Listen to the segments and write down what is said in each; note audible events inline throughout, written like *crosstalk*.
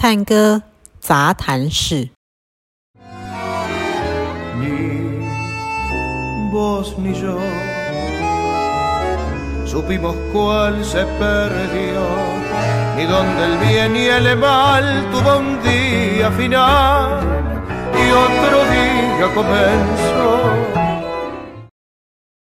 探戈杂谈室。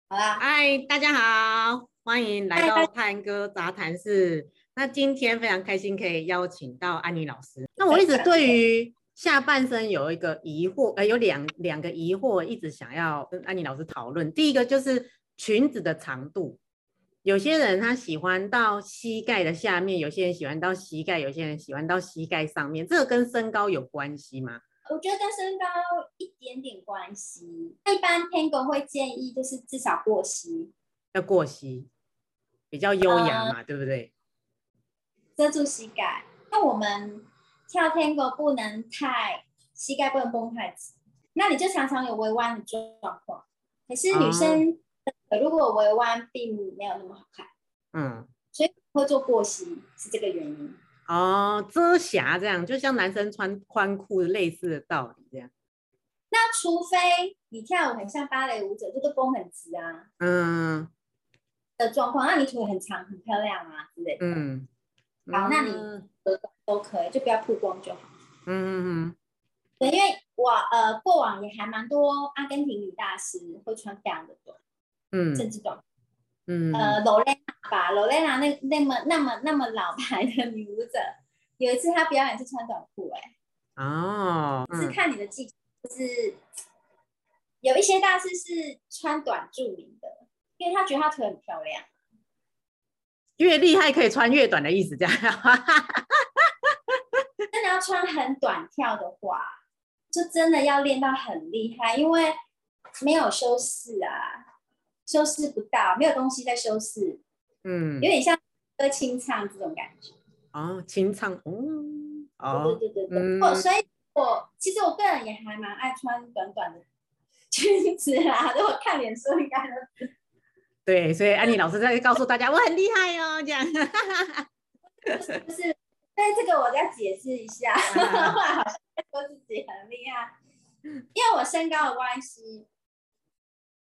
好啦，嗨，大家好，欢迎来到探戈杂谈室。那今天非常开心可以邀请到安妮老师。那我一直对于下半身有一个疑惑，呃，有两两个疑惑，一直想要跟安妮老师讨论。第一个就是裙子的长度，有些人他喜欢到膝盖的下面，有些人喜欢到膝盖，有些人喜欢到膝盖上面，这个跟身高有关系吗？我觉得跟身高一点点关系。一般 Tango 会建议就是至少过膝，要过膝，比较优雅嘛，呃、对不对？遮住膝盖。那我们跳 Tango 不能太膝盖不能绷太直，那你就常常有微弯的状况。可是女生如果微弯并没有那么好看，嗯，所以会做过膝是这个原因。哦，遮瑕这样，就像男生穿宽裤类似的道理这样。那除非你跳舞很像芭蕾舞者，这个弓很直啊，嗯的状况，那你腿很长很漂亮啊之类的，嗯，好，那你都都可以，就不要曝光就好。嗯嗯嗯。对，因为我呃过往也还蛮多阿根廷女大师会穿这样的短，嗯，甚至短。嗯，呃，罗蕾娜吧，罗蕾娜那那么那么那么老牌的女舞者，有一次她表演是穿短裤，哎，哦，是看你的技巧，就是有一些大师是穿短著名的，因为他觉得他腿很漂亮，越厉害可以穿越短的意思，这样，*laughs* 真的要穿很短跳的话，就真的要练到很厉害，因为没有修饰啊。修饰不到，没有东西在修饰，嗯，有点像歌清唱这种感觉。哦，清唱，嗯，哦，对对对对，嗯、哦，所以我其实我个人也还蛮爱穿短短的 *laughs* 裙子啦，如果看脸书应该都是。对，所以安妮老师在告诉大家，我很厉害哦，这样。就是，但这个我要解释一下，*laughs* 好像说自己很厉害，因为我身高的关系。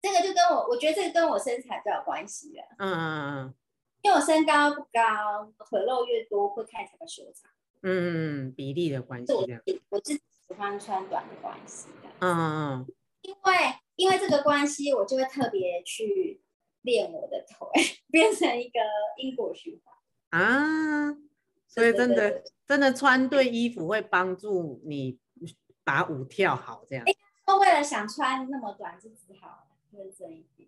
这个就跟我，我觉得这个跟我身材比较有关系了。嗯嗯嗯，因为我身高不高，腿肉越多会看起来修长。嗯嗯，比例的关系。我我自己喜欢穿短的关系的。嗯嗯嗯。因为因为这个关系，我就会特别去练我的腿，*laughs* 变成一个因果循环。啊，所以真的真的穿对衣服会帮助你把舞跳好，这样。为了想穿那么短，就只好。认真一点，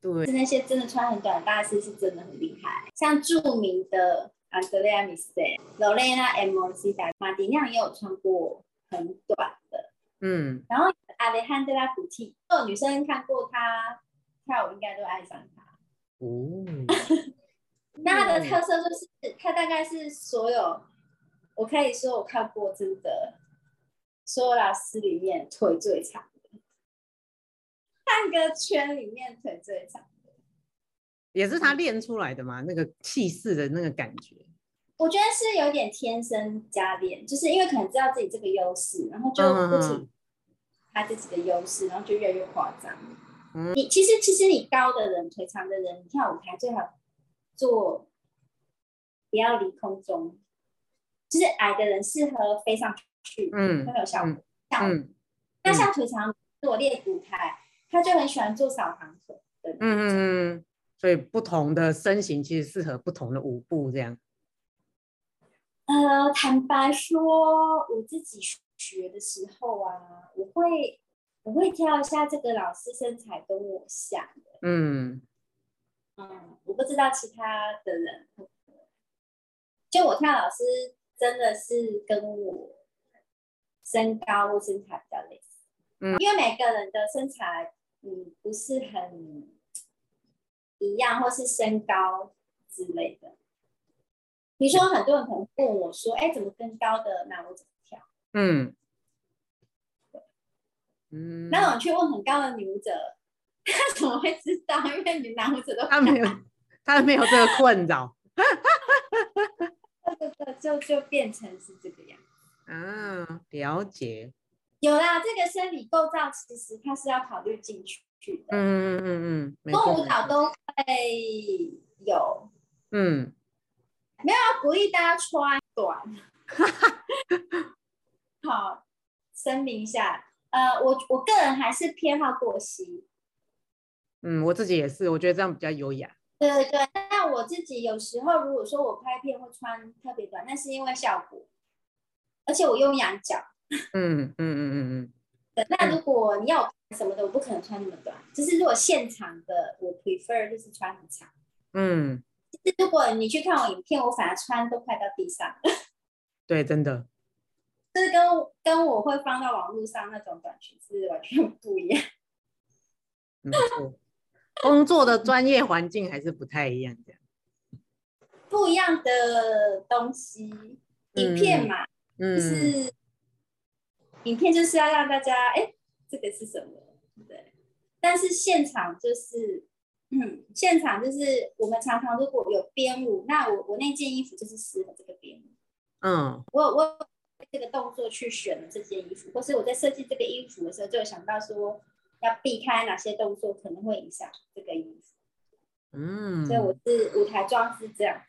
对，是那些真的穿很短的大师是真的很厉害，像著名的安德烈亚米斯、罗蕾娜 M O C 达、马迪酿也有穿过很短的，嗯，然后阿雷汉德拉古蒂，所有女生看过他跳舞应该都爱上他，哦，*laughs* 那他的特色就是他大概是所有，我可以说我看过真的所有老师里面腿最长。半个圈里面腿最长的，也是他练出来的嘛？那个气势的那个感觉，我觉得是有点天生加练，就是因为可能知道自己这个优势，然后就不停他自己的优势，然后就越来越夸张。嗯，你其实其实你高的人，腿长的人，你跳舞台最好做不要离空中，就是矮的人适合飞上去，嗯，会有效果。嗯，那像腿长做练舞台。他就很喜欢做扫堂腿，嗯嗯嗯，所以不同的身形其实适合不同的舞步，这样。呃，坦白说，我自己学的时候啊，我会我会跳一下这个老师身材跟我像的，嗯嗯，我不知道其他的人，就我跳老师真的是跟我身高或身材比较类似，嗯，因为每个人的身材。嗯，不是很一样，或是身高之类的。比如说，很多人可能问我说：“哎，怎么跟高的那我怎么跳？”嗯，嗯，那我去问很高的女舞者，他怎么会知道？因为你男舞者都他没有，他没有这个困扰。*laughs* 对对对，就就变成是这个样子。啊，了解。有啦，这个生理构造其实它是要考虑进去的。嗯嗯嗯嗯，动舞蹈都会有。嗯，没有要鼓励大家穿短。*laughs* 好，声明一下，呃，我我个人还是偏好过膝。嗯，我自己也是，我觉得这样比较优雅。对对对，那我自己有时候如果说我拍片会穿特别短，那是因为效果，而且我用羊角。嗯嗯嗯嗯嗯。那如果你要什么的，我不可能穿那么短。就是如果现场的，我 prefer 就是穿很长。嗯。如果你去看我影片，我反而穿都快到地上。*laughs* 对，真的。就是跟跟我会放到网络上那种短裙是完全不一样。没错。工作的专业环境还是不太一样，这样不一样的东西。影片嘛，嗯，就是影片就是要让大家，哎，这个是什么？对。但是现场就是，嗯，现场就是我们常常如果有编舞，那我我那件衣服就是适合这个编舞。嗯，我我这个动作去选了这件衣服，或是我在设计这个衣服的时候，就想到说。要避开哪些动作可能会影响这个衣服？嗯，所以我是舞台装是这样，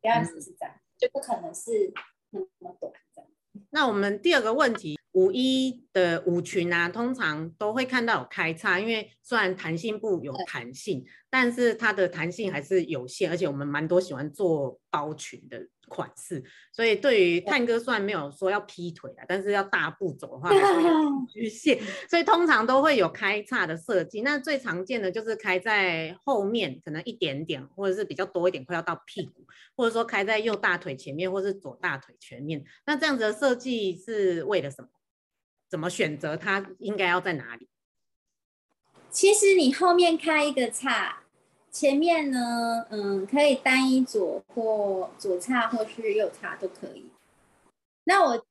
表演是这样，就不可能是那么短这样。那我们第二个问题，舞衣的舞裙啊，通常都会看到有开叉，因为虽然弹性布有弹性，但是它的弹性还是有限，而且我们蛮多喜欢做包裙的。款式，所以对于探哥虽然没有说要劈腿啊，但是要大步走的话 *laughs* 还是有局限，所以通常都会有开叉的设计。那最常见的就是开在后面，可能一点点，或者是比较多一点，快要到屁股，或者说开在右大腿前面，或是左大腿前面。那这样子的设计是为了什么？怎么选择它应该要在哪里？其实你后面开一个叉。前面呢，嗯，可以单一左或左叉，或是右叉都可以。那我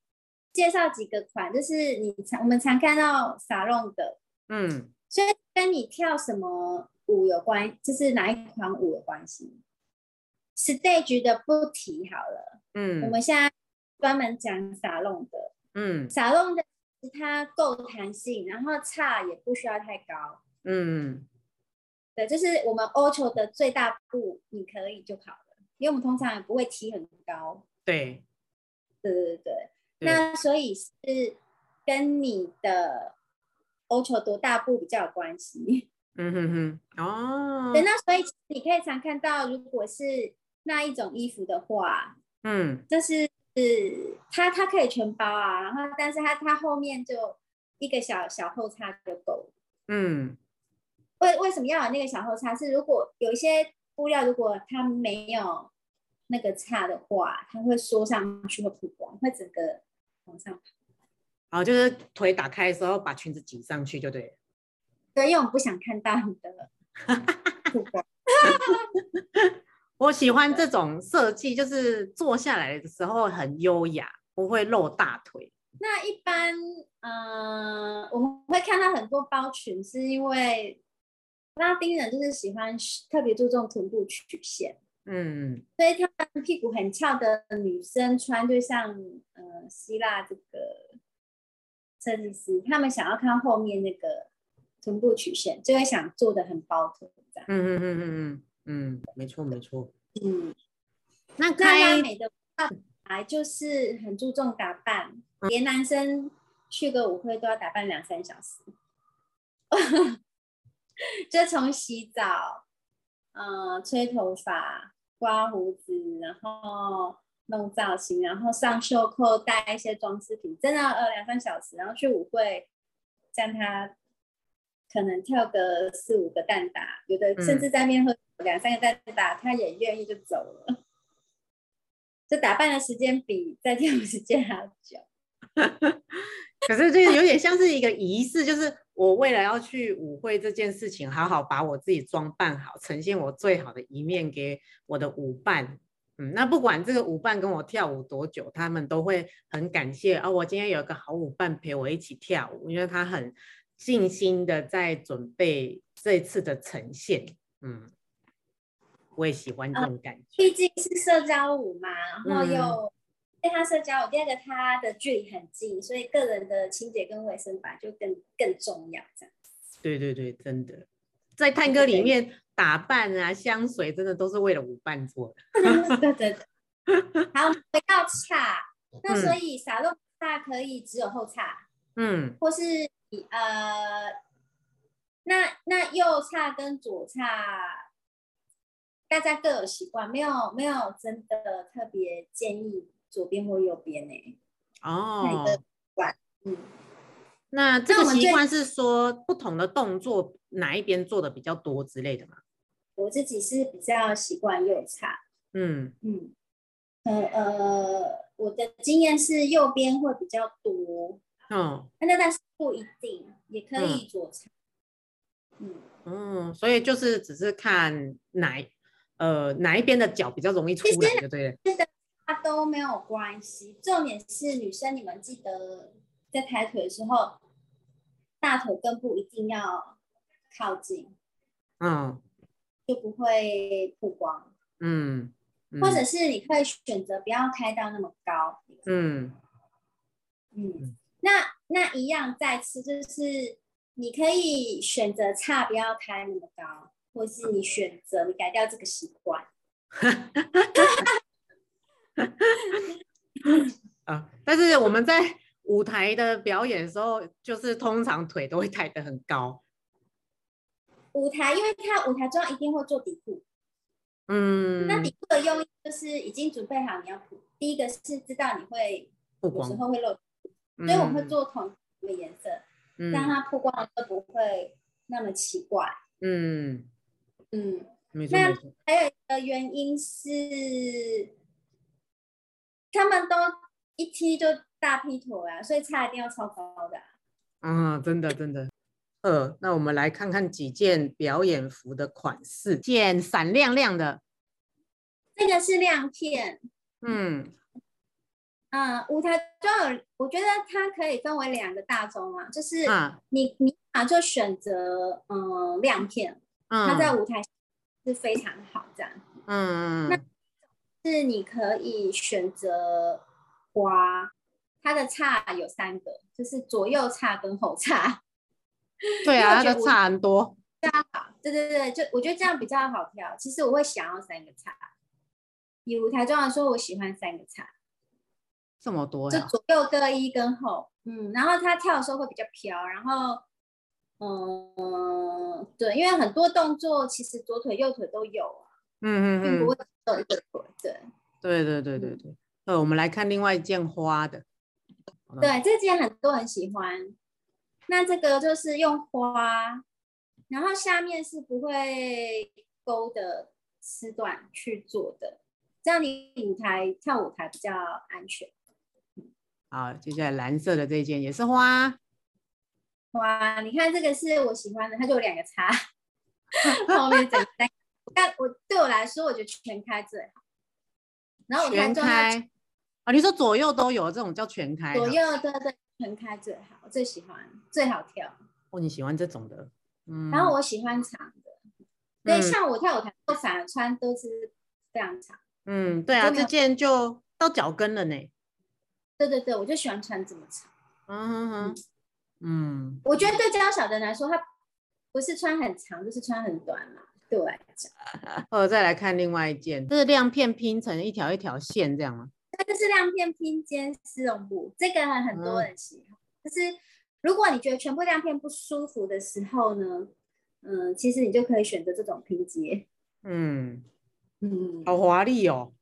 介绍几个款，就是你常我们常看到撒弄的，嗯，所以跟你跳什么舞有关，就是哪一款舞有关系。Stage 的不提好了，嗯，我们现在专门讲撒弄的，嗯，撒弄的它够弹性，然后差也不需要太高，嗯。对，就是我们 Ocho 的最大步，你可以就好了，因为我们通常也不会提很高。对，对对对，那所以是跟你的 Ocho 多大步比较有关系。*laughs* 嗯哼哼，哦。对，那所以你可以常看到，如果是那一种衣服的话，嗯，就是是它它可以全包啊，然后但是它它后面就一个小小后叉就够了。嗯。为为什么要有那个小后叉？是如果有一些布料，如果它没有那个叉的话，它会缩上去，会曝光，会整个往上跑。哦，就是腿打开的时候把裙子挤上去就对了。对，因为我们不想看到你的 *laughs* 曝光。*laughs* 我喜欢这种设计，就是坐下来的时候很优雅，不会露大腿。那一般，嗯、呃，我们会看到很多包裙，是因为。拉丁人就是喜欢特别注重臀部曲线，嗯，所以他们屁股很翘的女生穿，就像呃希腊这个设计师，他们想要看后面那个臀部曲线，就会想做的很包臀这样。嗯嗯嗯嗯嗯嗯，没错没错。嗯，那拉美的本来就是很注重打扮，嗯、连男生去个舞会都要打扮两三小时。*laughs* 就从洗澡，嗯、呃，吹头发、刮胡子，然后弄造型，然后上袖扣，带一些装饰品，真的呃两三小时，然后去舞会，让他可能跳个四五个蛋打，有的甚至在面喝两三个蛋打，他也愿意就走了。这打扮的时间比在跳舞时间还要久。*laughs* 可是这个有点像是一个仪式，就是。我为了要去舞会这件事情，好好把我自己装扮好，呈现我最好的一面给我的舞伴。嗯，那不管这个舞伴跟我跳舞多久，他们都会很感谢哦，我今天有一个好舞伴陪我一起跳舞，因为他很尽心的在准备这次的呈现。嗯，我也喜欢这种感觉。毕竟是社交舞嘛，然后又因为它社交舞，第二个它的距离很近，所以个人的清洁跟卫生吧就更更重要。这样。对对对，真的，在探戈里面打扮啊，香水真的都是为了舞伴做的。*laughs* 对对对。好，回到岔，*laughs* 那所以撒露岔可以只有后差，嗯，或是呃，那那右叉跟左叉，大家各有习惯，没有没有真的特别建议左边或右边呢？哦，哪个习惯？嗯，那这个习惯是说不同的动作哪一边做的比较多之类的吗？我自己是比较习惯右叉，嗯嗯。呃呃，我的经验是右边会比较多，嗯，那但是不一定，也可以左侧，嗯。嗯，所以就是只是看哪呃哪一边的脚比较容易出来，就对了，是的，它都没有关系，重点是女生你们记得在抬腿的时候，大腿根部一定要靠近，嗯，就不会曝光，嗯。或者是你可以选择不要开到那么高，嗯。嗯，那那一样再次就是你可以选择差不要开那么高，或是你选择你改掉这个习惯。*laughs* 啊，但是我们在舞台的表演的时候，就是通常腿都会抬得很高。舞台，因为它舞台中一定会做底裤。嗯，那底裤的用意就是已经准备好你要铺。第一个是知道你会有时候会漏，所以我们会做同一个颜色，嗯、让它曝光的都不会那么奇怪。嗯嗯。那还有一个原因是，他们都一踢就大劈腿啊，所以差一定要超高的。啊，真的真的。呃，那我们来看看几件表演服的款式，件闪亮亮的，这个是亮片。嗯嗯，舞台就有，我觉得它可以分为两个大宗啊，就是你你啊就选择嗯亮片，它在舞台是非常好这样。嗯嗯，那是你可以选择花，它的差有三个，就是左右差跟后差。对啊，它就差很多。这样好，对对对，就我觉得这样比较好跳。其实我会想要三个岔，以舞台妆来说，我喜欢三个岔。这么多呀？就左右各一跟后，嗯，然后他跳的时候会比较飘，然后，嗯，对，因为很多动作其实左腿右腿都有啊，嗯嗯嗯，不会只有一个腿，对。对对对对对，呃、嗯，我们来看另外一件花的。对，这件很多人喜欢。那这个就是用花，然后下面是不会勾的丝缎去做的，这样你舞台跳舞台比较安全。好，接下来蓝色的这件也是花，哇，你看这个是我喜欢的，它就有两个叉，*laughs* 后面整个，但我对我来说，我觉得全开最好。然后我全开啊，你说左右都有这种叫全开，左右对对。全开最好，我最喜欢，最好跳。哦，你喜欢这种的，嗯。然后我喜欢长的，对、嗯，像我跳舞台我反穿都是非常长。嗯，对啊，这件就到脚跟了呢。对对对，我就喜欢穿这么长。嗯哼哼，嗯。我觉得对娇小的人来说，它不是穿很长，就是穿很短嘛，对我来讲。呃，*laughs* 再来看另外一件，这是亮片拼成一条一条线，这样吗？这是亮片拼接丝绒布，这个很多人喜欢。就、嗯、是如果你觉得全部亮片不舒服的时候呢，嗯，其实你就可以选择这种拼接。嗯嗯，好华丽哦。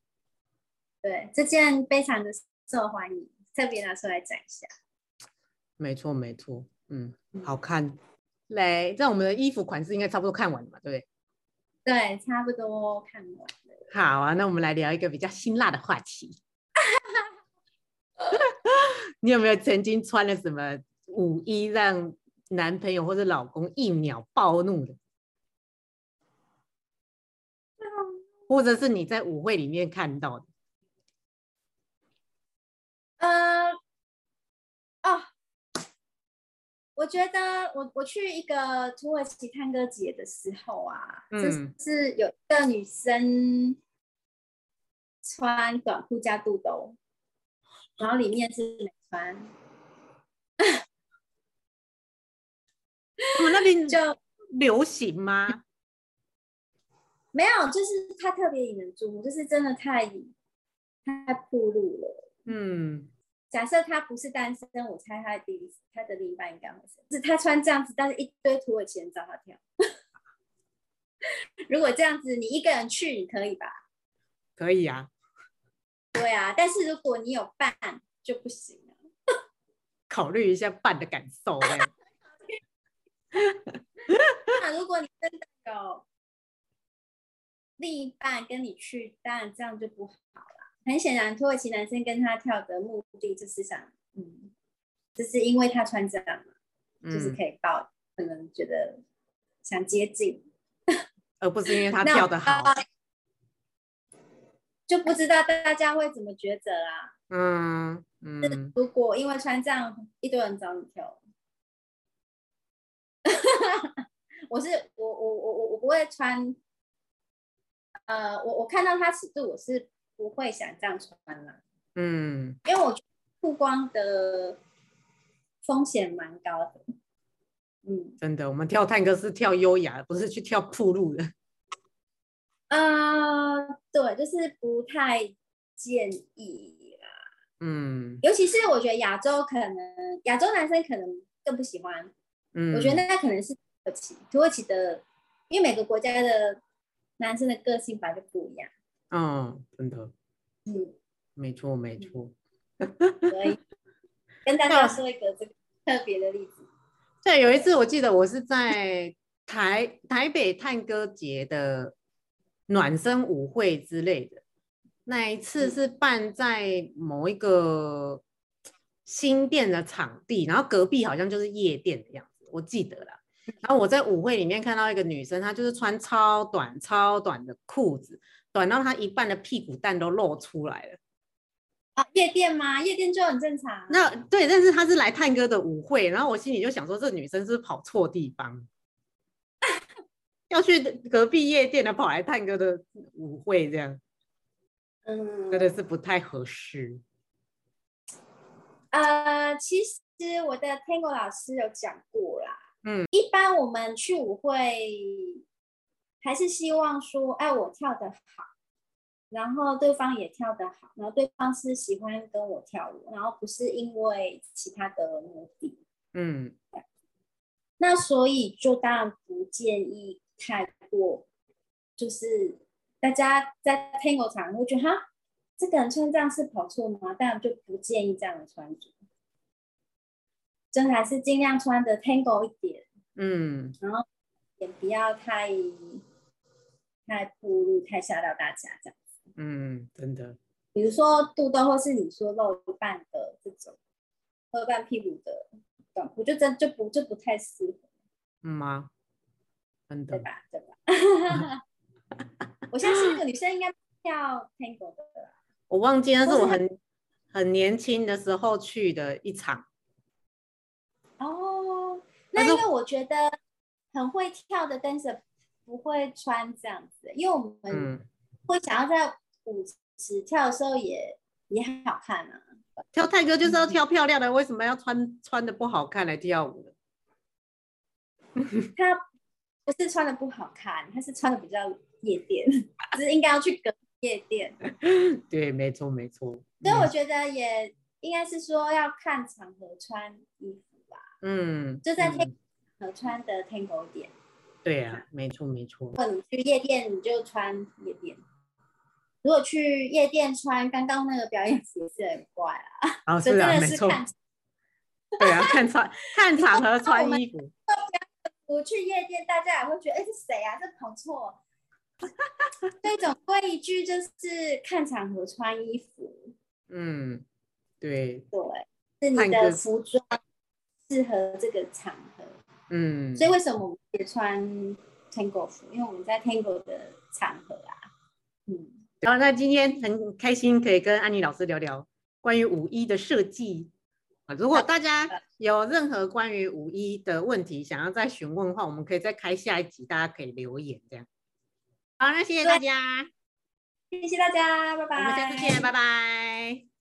对，这件非常的受欢迎，特别拿出来展一下。没错没错，嗯，好看。来，这我们的衣服款式应该差不多看完了嘛，对不对？对，差不多看完了。好啊，那我们来聊一个比较辛辣的话题。*laughs* 你有没有曾经穿了什么舞衣让男朋友或者老公一秒暴怒的？或者是你在舞会里面看到的？呃，哦，我觉得我我去一个土耳其探戈节的时候啊，嗯，就是有一个女生穿短裤加肚兜，然后里面是没穿。我们那边 *laughs* 就流行吗？没有，就是他特别引人注目，就是真的太太暴露了。嗯。假设他不是单身，我猜他的第他的另一半应该会是，是他穿这样子，但是一堆土耳其人找他跳。*laughs* 如果这样子，你一个人去，你可以吧？可以啊。对啊，但是如果你有伴就不行了。*laughs* 考虑一下伴的感受嘞。*laughs* 那如果你真的有另一半跟你去，当然这样就不好了。很显然，土耳其男生跟他跳的目的就是想，嗯，就是因为他穿这样嘛，嗯、就是可以抱，可能觉得想接近，*laughs* 而不是因为他 *laughs* 跳的好，就不知道大家会怎么抉择啦。嗯嗯，如果因为穿这样，一堆人找你跳，*laughs* 我是我我我我我不会穿，呃，我我看到他尺度，我是。不会想这样穿了，嗯，因为我觉得曝光的风险蛮高的，嗯，真的，我们跳探戈是跳优雅，不是去跳铺路的，呃，对，就是不太建议啦，嗯，尤其是我觉得亚洲可能亚洲男生可能更不喜欢，嗯，我觉得那可能是土耳其，土耳其的，因为每个国家的男生的个性本来就不一样。嗯，真的，嗯，没错，没错。所以 *laughs* 跟大家说一个这个特别的例子。对，有一次我记得我是在台台北探戈节的暖身舞会之类的，那一次是办在某一个新店的场地，然后隔壁好像就是夜店的样子，我记得了。然后我在舞会里面看到一个女生，她就是穿超短超短的裤子。短到他一半的屁股蛋都露出来了啊！夜店吗？夜店就很正常。那对，但是他是来探戈的舞会，然后我心里就想说，这女生是不是跑错地方，*laughs* 要去隔壁夜店的，跑来探戈的舞会这样，嗯，真的是不太合适。呃，其实我的 Tango 老师有讲过啦，嗯，一般我们去舞会。还是希望说，哎，我跳的好，然后对方也跳得好，然后对方是喜欢跟我跳舞，然后不是因为其他的目的。嗯，那所以就当然不建议太过，就是大家在 Tango 场会觉得哈，这个人穿这样是跑错吗？当然就不建议这样的穿着，真还是尽量穿的 Tango 一点。嗯，然后也不要太。太暴露，太吓到大家这样子。嗯，真的。比如说肚兜，或是你说露一半的这种，露半屁股的短裤，就真就不就不太适合。嗯吗？真的。对吧？对吧？*laughs* 我相信那个女生应该跳 Tango 的。我忘记那是我很很年轻的时候去的一场。哦，那因为我觉得很会跳的 dancer。不会穿这样子，因为我们会想要在舞池跳的时候也也很好看啊。跳泰戈就是要跳漂亮的，嗯、为什么要穿穿的不好看来跳舞呢？*laughs* 他不是穿的不好看，他是穿的比较夜店，只是应该要去隔夜店。*laughs* 对，没错没错。所以我觉得也应该是说要看场合穿衣服吧。嗯，就在合穿的 Tango 点。对呀、啊，没错没错。如果你去夜店，你就穿夜店；如果去夜店穿刚刚那个表演服，是很怪啊。哦，是啊，没错。*laughs* 对啊，看穿看场合穿衣服。我去夜店，大家也会觉得，哎，是谁啊？这跑错。这种规一句就是看场合穿衣服。嗯，对。对，是你的服装适合这个场合。嗯，所以为什么我们也穿 Tango 服？因为我们在 Tango 的场合啊。嗯，然后那今天很开心可以跟安妮老师聊聊关于五一的设计，啊，如果大家有任何关于五一的问题想要再询问的话，我们可以再开下一集，大家可以留言这样。好，那谢谢大家，谢谢大家，拜拜。我们下次见，拜拜。